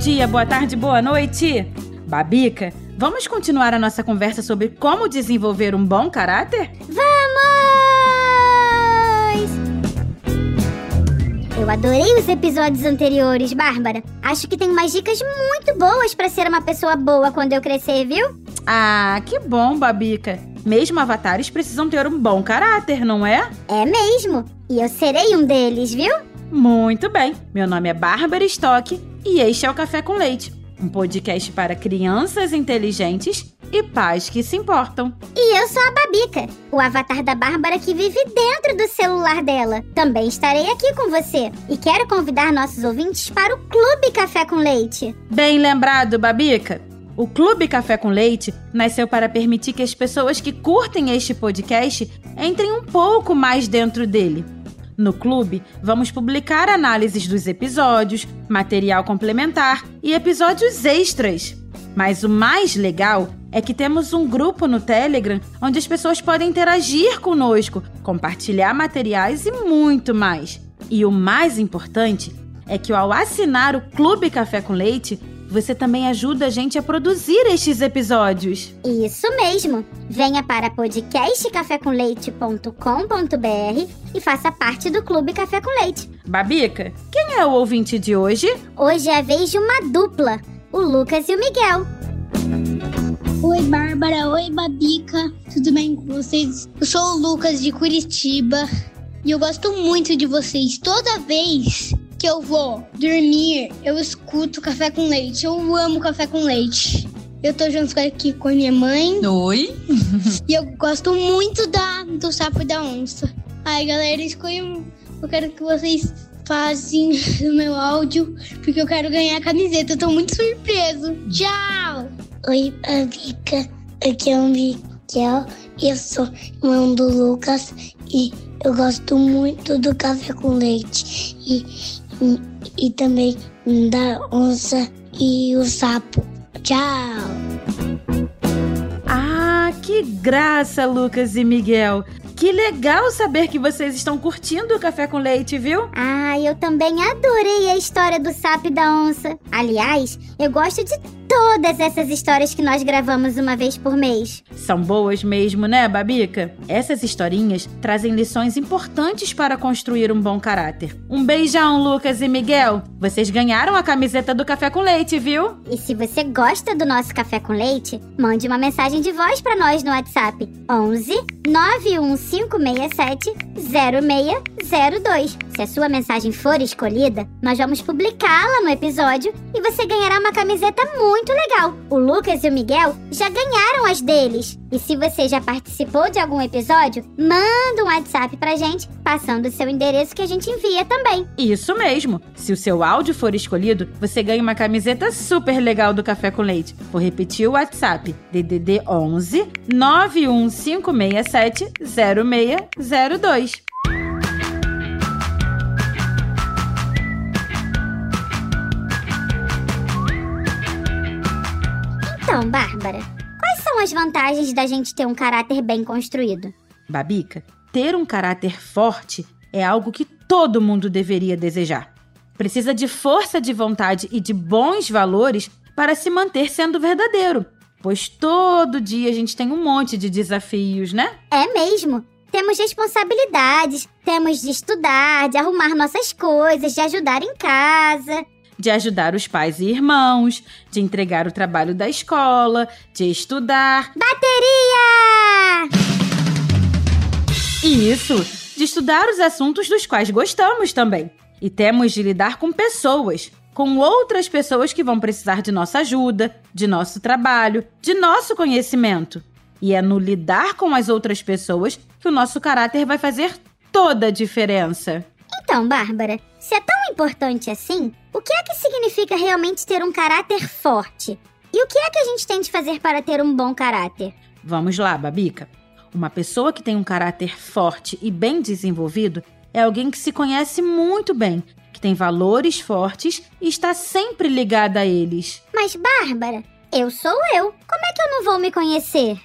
Bom dia, boa tarde, boa noite. Babica, vamos continuar a nossa conversa sobre como desenvolver um bom caráter? Vamos! Eu adorei os episódios anteriores, Bárbara. Acho que tem umas dicas muito boas pra ser uma pessoa boa quando eu crescer, viu? Ah, que bom, Babica. Mesmo avatares precisam ter um bom caráter, não é? É mesmo. E eu serei um deles, viu? Muito bem. Meu nome é Bárbara Stock e este é o Café com Leite, um podcast para crianças inteligentes e pais que se importam. E eu sou a Babica, o avatar da Bárbara que vive dentro do celular dela. Também estarei aqui com você e quero convidar nossos ouvintes para o Clube Café com Leite. Bem lembrado, Babica. O Clube Café com Leite nasceu para permitir que as pessoas que curtem este podcast entrem um pouco mais dentro dele. No clube, vamos publicar análises dos episódios, material complementar e episódios extras. Mas o mais legal é que temos um grupo no Telegram onde as pessoas podem interagir conosco, compartilhar materiais e muito mais. E o mais importante é que ao assinar o Clube Café com Leite, você também ajuda a gente a produzir estes episódios. Isso mesmo! Venha para podcastcafécomleite.com.br e faça parte do Clube Café com Leite. Babica, quem é o ouvinte de hoje? Hoje é a vez de uma dupla, o Lucas e o Miguel. Oi, Bárbara. Oi, Babica. Tudo bem com vocês? Eu sou o Lucas de Curitiba e eu gosto muito de vocês. Toda vez que eu vou dormir, eu escuto café com leite. Eu amo café com leite. Eu tô junto aqui com a minha mãe Oi. e eu gosto muito da, do sapo e da onça. Ai, galera, escolham. Eu quero que vocês façam o meu áudio, porque eu quero ganhar a camiseta. Eu tô muito surpreso. Tchau! Oi, Babica. Aqui é o Miguel. Eu sou irmão do Lucas e eu gosto muito do café com leite. E, e, também da onça e o sapo. Tchau! Ah, que graça, Lucas e Miguel. Que legal saber que vocês estão curtindo o café com leite, viu? Ah, eu também adorei a história do sapo e da onça. Aliás, eu gosto de todas essas histórias que nós gravamos uma vez por mês. São boas mesmo, né, Babica? Essas historinhas trazem lições importantes para construir um bom caráter. Um beijão, Lucas e Miguel. Vocês ganharam a camiseta do café com leite, viu? E se você gosta do nosso café com leite, mande uma mensagem de voz para nós no WhatsApp 11 91567 0602. Se a sua mensagem for escolhida, nós vamos publicá-la no episódio e você ganhará uma camiseta muito legal. O Lucas e o Miguel já ganharam as deles. E se você já participou de algum episódio, manda um WhatsApp pra gente, passando o seu endereço que a gente envia também. Isso mesmo. Se o seu áudio for escolhido, você ganha uma camiseta super legal do Café com Leite. Vou repetir o WhatsApp: DDD 11 91567 0602. Então, Bárbara, quais são as vantagens da gente ter um caráter bem construído? Babica, ter um caráter forte é algo que todo mundo deveria desejar. Precisa de força de vontade e de bons valores para se manter sendo verdadeiro, pois todo dia a gente tem um monte de desafios, né? É mesmo. Temos responsabilidades, temos de estudar, de arrumar nossas coisas, de ajudar em casa. De ajudar os pais e irmãos, de entregar o trabalho da escola, de estudar. Bateria! E isso, de estudar os assuntos dos quais gostamos também. E temos de lidar com pessoas, com outras pessoas que vão precisar de nossa ajuda, de nosso trabalho, de nosso conhecimento. E é no lidar com as outras pessoas que o nosso caráter vai fazer toda a diferença. Então, Bárbara, se é tão importante assim, o que é que significa realmente ter um caráter forte? E o que é que a gente tem de fazer para ter um bom caráter? Vamos lá, Babica. Uma pessoa que tem um caráter forte e bem desenvolvido é alguém que se conhece muito bem, que tem valores fortes e está sempre ligada a eles. Mas, Bárbara, eu sou eu. Como é que eu não vou me conhecer?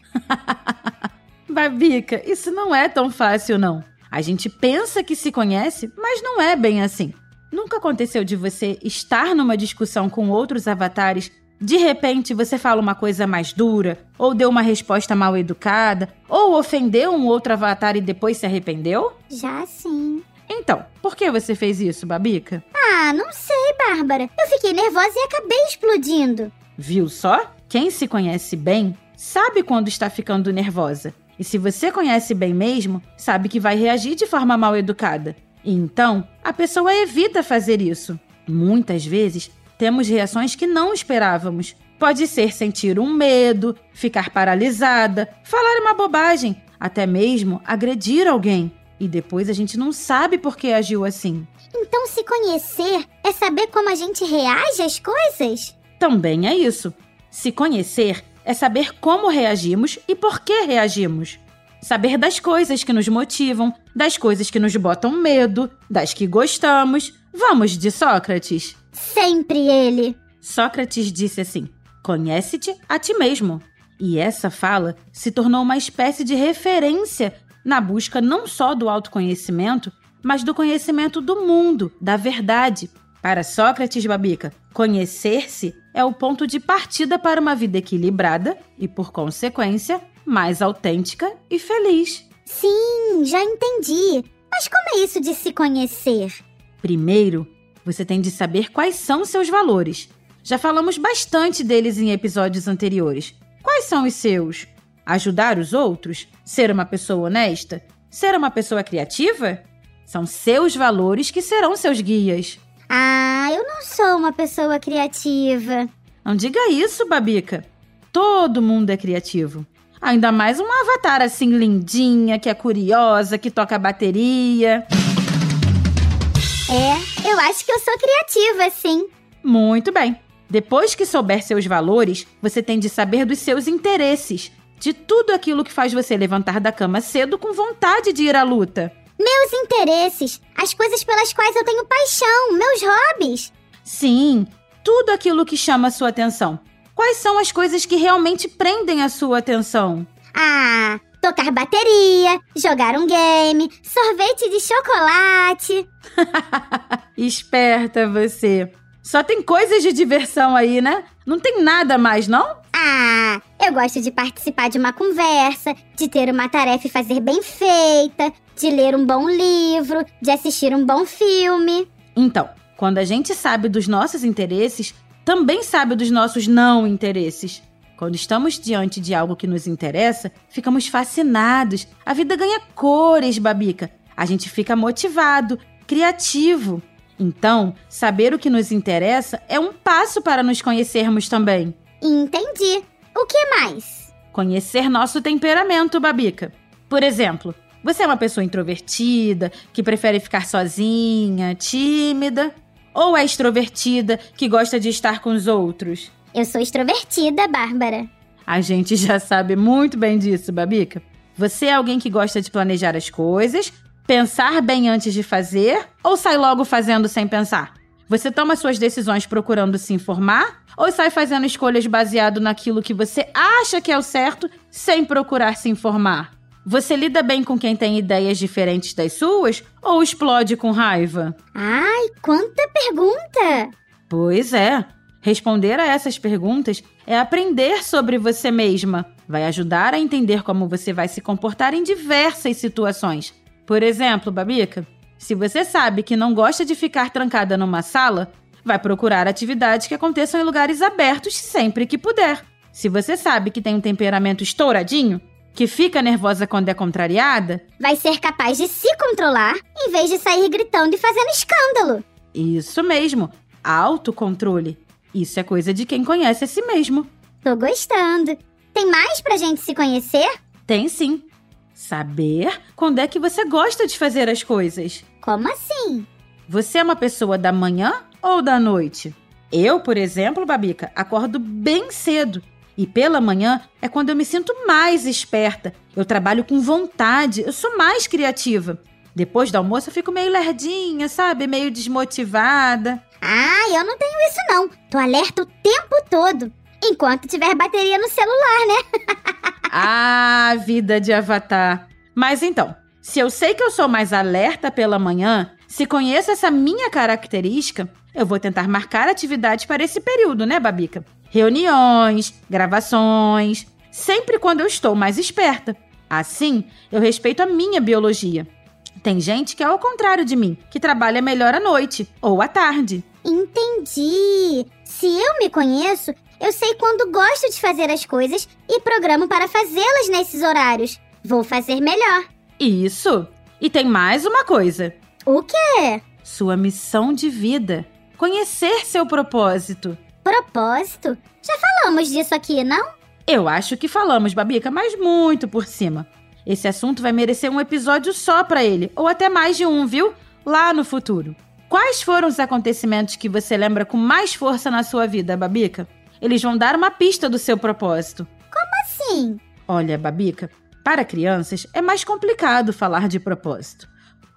Babica, isso não é tão fácil, não. A gente pensa que se conhece, mas não é bem assim. Nunca aconteceu de você estar numa discussão com outros avatares, de repente você fala uma coisa mais dura, ou deu uma resposta mal educada, ou ofendeu um outro avatar e depois se arrependeu? Já sim. Então, por que você fez isso, Babica? Ah, não sei, Bárbara. Eu fiquei nervosa e acabei explodindo. Viu só? Quem se conhece bem sabe quando está ficando nervosa. E se você conhece bem mesmo, sabe que vai reagir de forma mal educada. E então, a pessoa evita fazer isso. Muitas vezes, temos reações que não esperávamos. Pode ser sentir um medo, ficar paralisada, falar uma bobagem, até mesmo agredir alguém. E depois a gente não sabe por que agiu assim. Então, se conhecer é saber como a gente reage às coisas? Também é isso. Se conhecer é saber como reagimos e por que reagimos. Saber das coisas que nos motivam, das coisas que nos botam medo, das que gostamos. Vamos de Sócrates? Sempre ele. Sócrates disse assim: Conhece-te a ti mesmo. E essa fala se tornou uma espécie de referência na busca não só do autoconhecimento, mas do conhecimento do mundo, da verdade. Para Sócrates Babica, conhecer-se é o ponto de partida para uma vida equilibrada e, por consequência, mais autêntica e feliz. Sim, já entendi. Mas como é isso de se conhecer? Primeiro, você tem de saber quais são seus valores. Já falamos bastante deles em episódios anteriores. Quais são os seus? Ajudar os outros? Ser uma pessoa honesta? Ser uma pessoa criativa? São seus valores que serão seus guias. Ah, eu não sou uma pessoa criativa. Não diga isso, Babica. Todo mundo é criativo. Ainda mais um avatar assim lindinha, que é curiosa, que toca bateria. É, eu acho que eu sou criativa, sim. Muito bem. Depois que souber seus valores, você tem de saber dos seus interesses, de tudo aquilo que faz você levantar da cama cedo com vontade de ir à luta. Meus interesses, as coisas pelas quais eu tenho paixão, meus hobbies. Sim, tudo aquilo que chama a sua atenção. Quais são as coisas que realmente prendem a sua atenção? Ah, tocar bateria, jogar um game, sorvete de chocolate. Esperta você. Só tem coisas de diversão aí, né? Não tem nada mais, não? Ah, eu gosto de participar de uma conversa, de ter uma tarefa e fazer bem feita, de ler um bom livro, de assistir um bom filme. Então, quando a gente sabe dos nossos interesses, também sabe dos nossos não interesses. Quando estamos diante de algo que nos interessa, ficamos fascinados. A vida ganha cores, Babica. A gente fica motivado, criativo. Então, saber o que nos interessa é um passo para nos conhecermos também. Entendi. O que mais? Conhecer nosso temperamento, Babica. Por exemplo, você é uma pessoa introvertida, que prefere ficar sozinha, tímida? Ou é extrovertida, que gosta de estar com os outros? Eu sou extrovertida, Bárbara. A gente já sabe muito bem disso, Babica. Você é alguém que gosta de planejar as coisas, pensar bem antes de fazer ou sai logo fazendo sem pensar? Você toma suas decisões procurando se informar ou sai fazendo escolhas baseado naquilo que você acha que é o certo sem procurar se informar? Você lida bem com quem tem ideias diferentes das suas ou explode com raiva? Ai, quanta pergunta! Pois é. Responder a essas perguntas é aprender sobre você mesma. Vai ajudar a entender como você vai se comportar em diversas situações. Por exemplo, Babica, se você sabe que não gosta de ficar trancada numa sala, vai procurar atividades que aconteçam em lugares abertos sempre que puder. Se você sabe que tem um temperamento estouradinho, que fica nervosa quando é contrariada, vai ser capaz de se controlar em vez de sair gritando e fazendo escândalo. Isso mesmo, autocontrole. Isso é coisa de quem conhece a si mesmo. Tô gostando. Tem mais pra gente se conhecer? Tem sim. Saber quando é que você gosta de fazer as coisas. Como assim? Você é uma pessoa da manhã ou da noite? Eu, por exemplo, Babica, acordo bem cedo. E pela manhã é quando eu me sinto mais esperta. Eu trabalho com vontade, eu sou mais criativa. Depois do almoço eu fico meio lerdinha, sabe? Meio desmotivada. Ah, eu não tenho isso não. Tô alerta o tempo todo. Enquanto tiver bateria no celular, né? ah, vida de avatar. Mas então, se eu sei que eu sou mais alerta pela manhã, se conheço essa minha característica, eu vou tentar marcar atividades para esse período, né, Babica? Reuniões, gravações, sempre quando eu estou mais esperta. Assim, eu respeito a minha biologia. Tem gente que é ao contrário de mim, que trabalha melhor à noite ou à tarde. Entendi. Se eu me conheço, eu sei quando gosto de fazer as coisas e programo para fazê-las nesses horários. Vou fazer melhor. Isso. E tem mais uma coisa. O quê? Sua missão de vida. Conhecer seu propósito. Propósito? Já falamos disso aqui, não? Eu acho que falamos, Babica, mas muito por cima. Esse assunto vai merecer um episódio só para ele, ou até mais de um, viu? Lá no futuro. Quais foram os acontecimentos que você lembra com mais força na sua vida, Babica? Eles vão dar uma pista do seu propósito. Como assim? Olha, Babica, para crianças é mais complicado falar de propósito.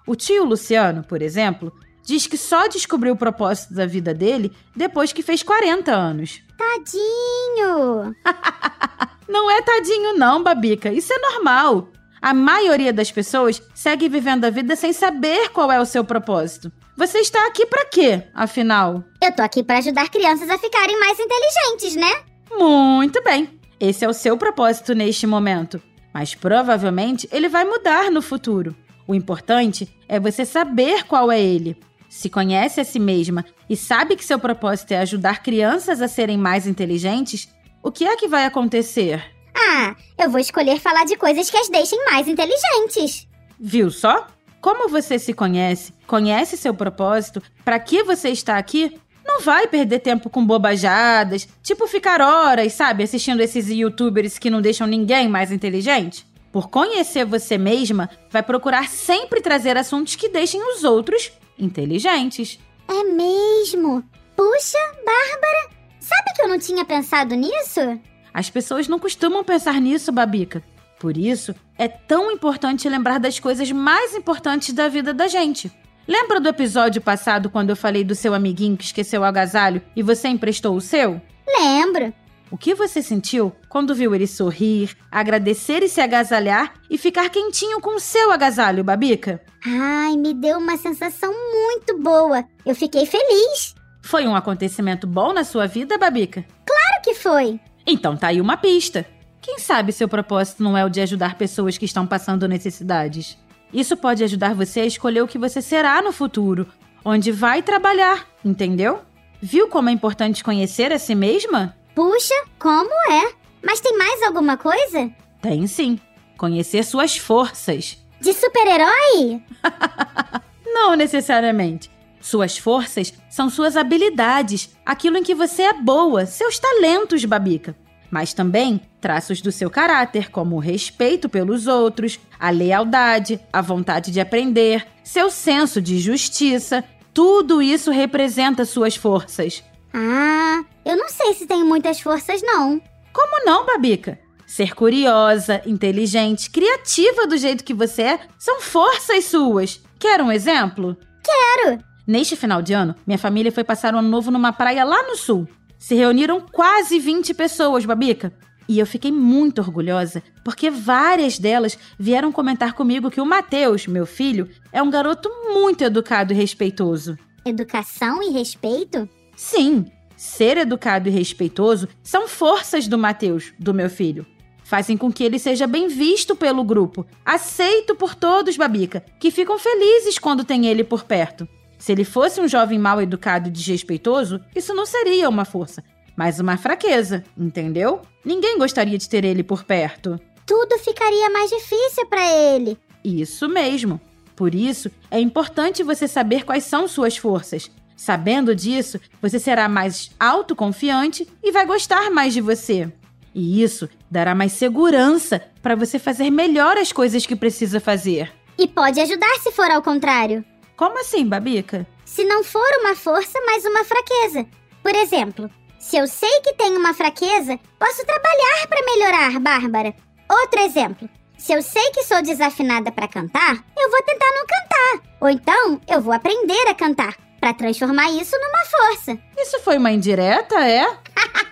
O tio Luciano, por exemplo, diz que só descobriu o propósito da vida dele depois que fez 40 anos. Tadinho! não é tadinho, não, Babica. Isso é normal. A maioria das pessoas segue vivendo a vida sem saber qual é o seu propósito. Você está aqui para quê, afinal? Eu tô aqui para ajudar crianças a ficarem mais inteligentes, né? Muito bem. Esse é o seu propósito neste momento. Mas provavelmente ele vai mudar no futuro. O importante é você saber qual é ele. Se conhece a si mesma e sabe que seu propósito é ajudar crianças a serem mais inteligentes, o que é que vai acontecer? Ah, eu vou escolher falar de coisas que as deixem mais inteligentes. Viu só? Como você se conhece, conhece seu propósito, para que você está aqui, não vai perder tempo com bobajadas, tipo ficar horas, sabe, assistindo esses youtubers que não deixam ninguém mais inteligente. Por conhecer você mesma, vai procurar sempre trazer assuntos que deixem os outros inteligentes. É mesmo? Puxa, Bárbara, sabe que eu não tinha pensado nisso? As pessoas não costumam pensar nisso, Babica. Por isso, é tão importante lembrar das coisas mais importantes da vida da gente. Lembra do episódio passado quando eu falei do seu amiguinho que esqueceu o agasalho e você emprestou o seu? Lembro. O que você sentiu quando viu ele sorrir, agradecer e se agasalhar e ficar quentinho com o seu agasalho, Babica? Ai, me deu uma sensação muito boa. Eu fiquei feliz. Foi um acontecimento bom na sua vida, Babica? Claro que foi. Então tá aí uma pista. Quem sabe seu propósito não é o de ajudar pessoas que estão passando necessidades? Isso pode ajudar você a escolher o que você será no futuro, onde vai trabalhar, entendeu? Viu como é importante conhecer a si mesma? Puxa, como é? Mas tem mais alguma coisa? Tem sim. Conhecer suas forças. De super-herói? não necessariamente. Suas forças são suas habilidades, aquilo em que você é boa, seus talentos, Babica mas também traços do seu caráter, como o respeito pelos outros, a lealdade, a vontade de aprender, seu senso de justiça. Tudo isso representa suas forças. Ah, eu não sei se tenho muitas forças, não. Como não, Babica? Ser curiosa, inteligente, criativa do jeito que você é são forças suas. Quer um exemplo? Quero! Neste final de ano, minha família foi passar o ano novo numa praia lá no sul. Se reuniram quase 20 pessoas, Babica. E eu fiquei muito orgulhosa, porque várias delas vieram comentar comigo que o Matheus, meu filho, é um garoto muito educado e respeitoso. Educação e respeito? Sim, ser educado e respeitoso são forças do Matheus, do meu filho. Fazem com que ele seja bem visto pelo grupo, aceito por todos, Babica, que ficam felizes quando tem ele por perto. Se ele fosse um jovem mal educado e desrespeitoso, isso não seria uma força, mas uma fraqueza, entendeu? Ninguém gostaria de ter ele por perto. Tudo ficaria mais difícil para ele. Isso mesmo. Por isso, é importante você saber quais são suas forças. Sabendo disso, você será mais autoconfiante e vai gostar mais de você. E isso dará mais segurança para você fazer melhor as coisas que precisa fazer. E pode ajudar se for ao contrário. Como assim, Babica? Se não for uma força, mas uma fraqueza. Por exemplo, se eu sei que tenho uma fraqueza, posso trabalhar para melhorar, Bárbara. Outro exemplo. Se eu sei que sou desafinada para cantar, eu vou tentar não cantar. Ou então, eu vou aprender a cantar para transformar isso numa força. Isso foi uma indireta, é?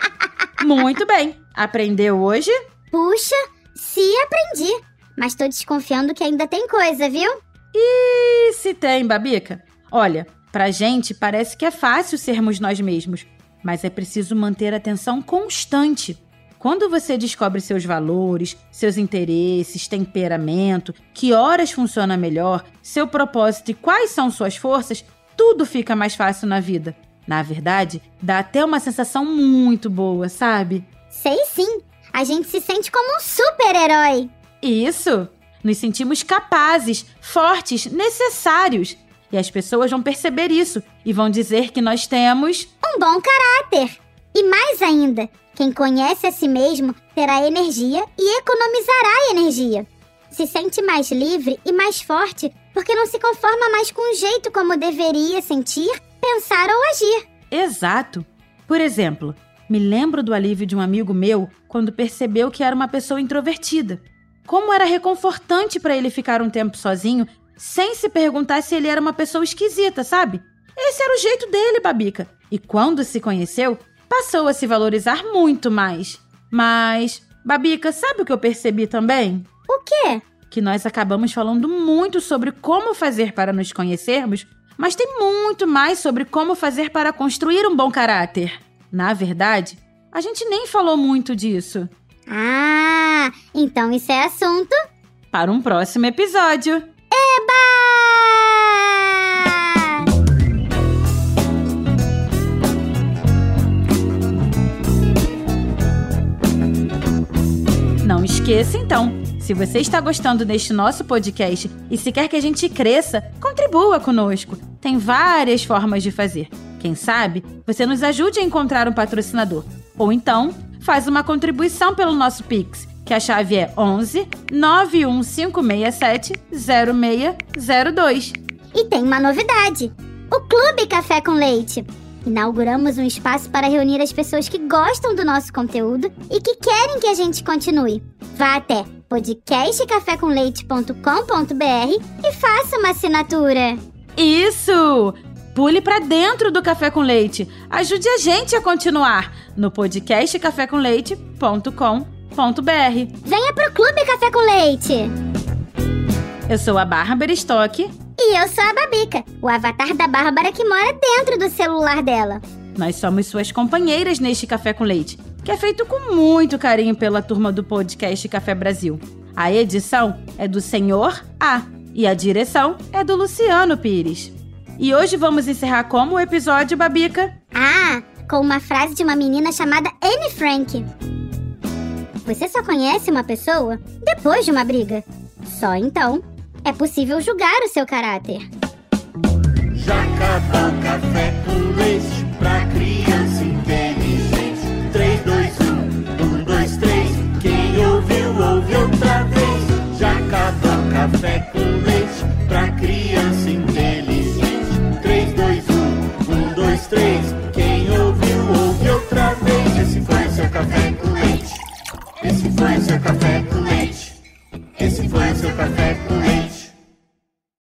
Muito bem. Aprendeu hoje? Puxa, se aprendi. Mas tô desconfiando que ainda tem coisa, viu? E se tem, Babica? Olha, pra gente parece que é fácil sermos nós mesmos, mas é preciso manter a atenção constante. Quando você descobre seus valores, seus interesses, temperamento, que horas funciona melhor, seu propósito e quais são suas forças, tudo fica mais fácil na vida. Na verdade, dá até uma sensação muito boa, sabe? Sei sim. A gente se sente como um super-herói. Isso! Nos sentimos capazes, fortes, necessários. E as pessoas vão perceber isso e vão dizer que nós temos um bom caráter. E mais ainda, quem conhece a si mesmo terá energia e economizará energia. Se sente mais livre e mais forte porque não se conforma mais com o jeito como deveria sentir, pensar ou agir. Exato. Por exemplo, me lembro do alívio de um amigo meu quando percebeu que era uma pessoa introvertida. Como era reconfortante para ele ficar um tempo sozinho, sem se perguntar se ele era uma pessoa esquisita, sabe? Esse era o jeito dele, Babica. E quando se conheceu, passou a se valorizar muito mais. Mas, Babica, sabe o que eu percebi também? O quê? Que nós acabamos falando muito sobre como fazer para nos conhecermos, mas tem muito mais sobre como fazer para construir um bom caráter. Na verdade, a gente nem falou muito disso. Ah, então isso é assunto para um próximo episódio. Eba! Não esqueça então, se você está gostando deste nosso podcast e se quer que a gente cresça, contribua conosco. Tem várias formas de fazer. Quem sabe você nos ajude a encontrar um patrocinador. Ou então, faz uma contribuição pelo nosso Pix, que a chave é 11 91567 0602. E tem uma novidade: o Clube Café com Leite. Inauguramos um espaço para reunir as pessoas que gostam do nosso conteúdo e que querem que a gente continue. Vá até podcastcafécomleite.com.br e faça uma assinatura. Isso! Pule para dentro do Café com Leite. Ajude a gente a continuar no podcast cafécomleite.com.br. Venha pro Clube Café com Leite. Eu sou a Bárbara Stock. E eu sou a Babica, o avatar da Bárbara que mora dentro do celular dela. Nós somos suas companheiras neste Café com Leite, que é feito com muito carinho pela turma do podcast Café Brasil. A edição é do Senhor A e a direção é do Luciano Pires. E hoje vamos encerrar como o episódio, Babica? Ah, com uma frase de uma menina chamada Anne Frank. Você só conhece uma pessoa depois de uma briga. Só então é possível julgar o seu caráter. Já Jacaba, café com leite pra criança inteligente. 3, 2, 1, 1, 2, 3. Quem ouviu, ouve outra vez. Já Jacaba, café com leite pra criança três. Quem ouviu, ouve outra vez. Esse foi o seu café com leite. Esse foi o seu café.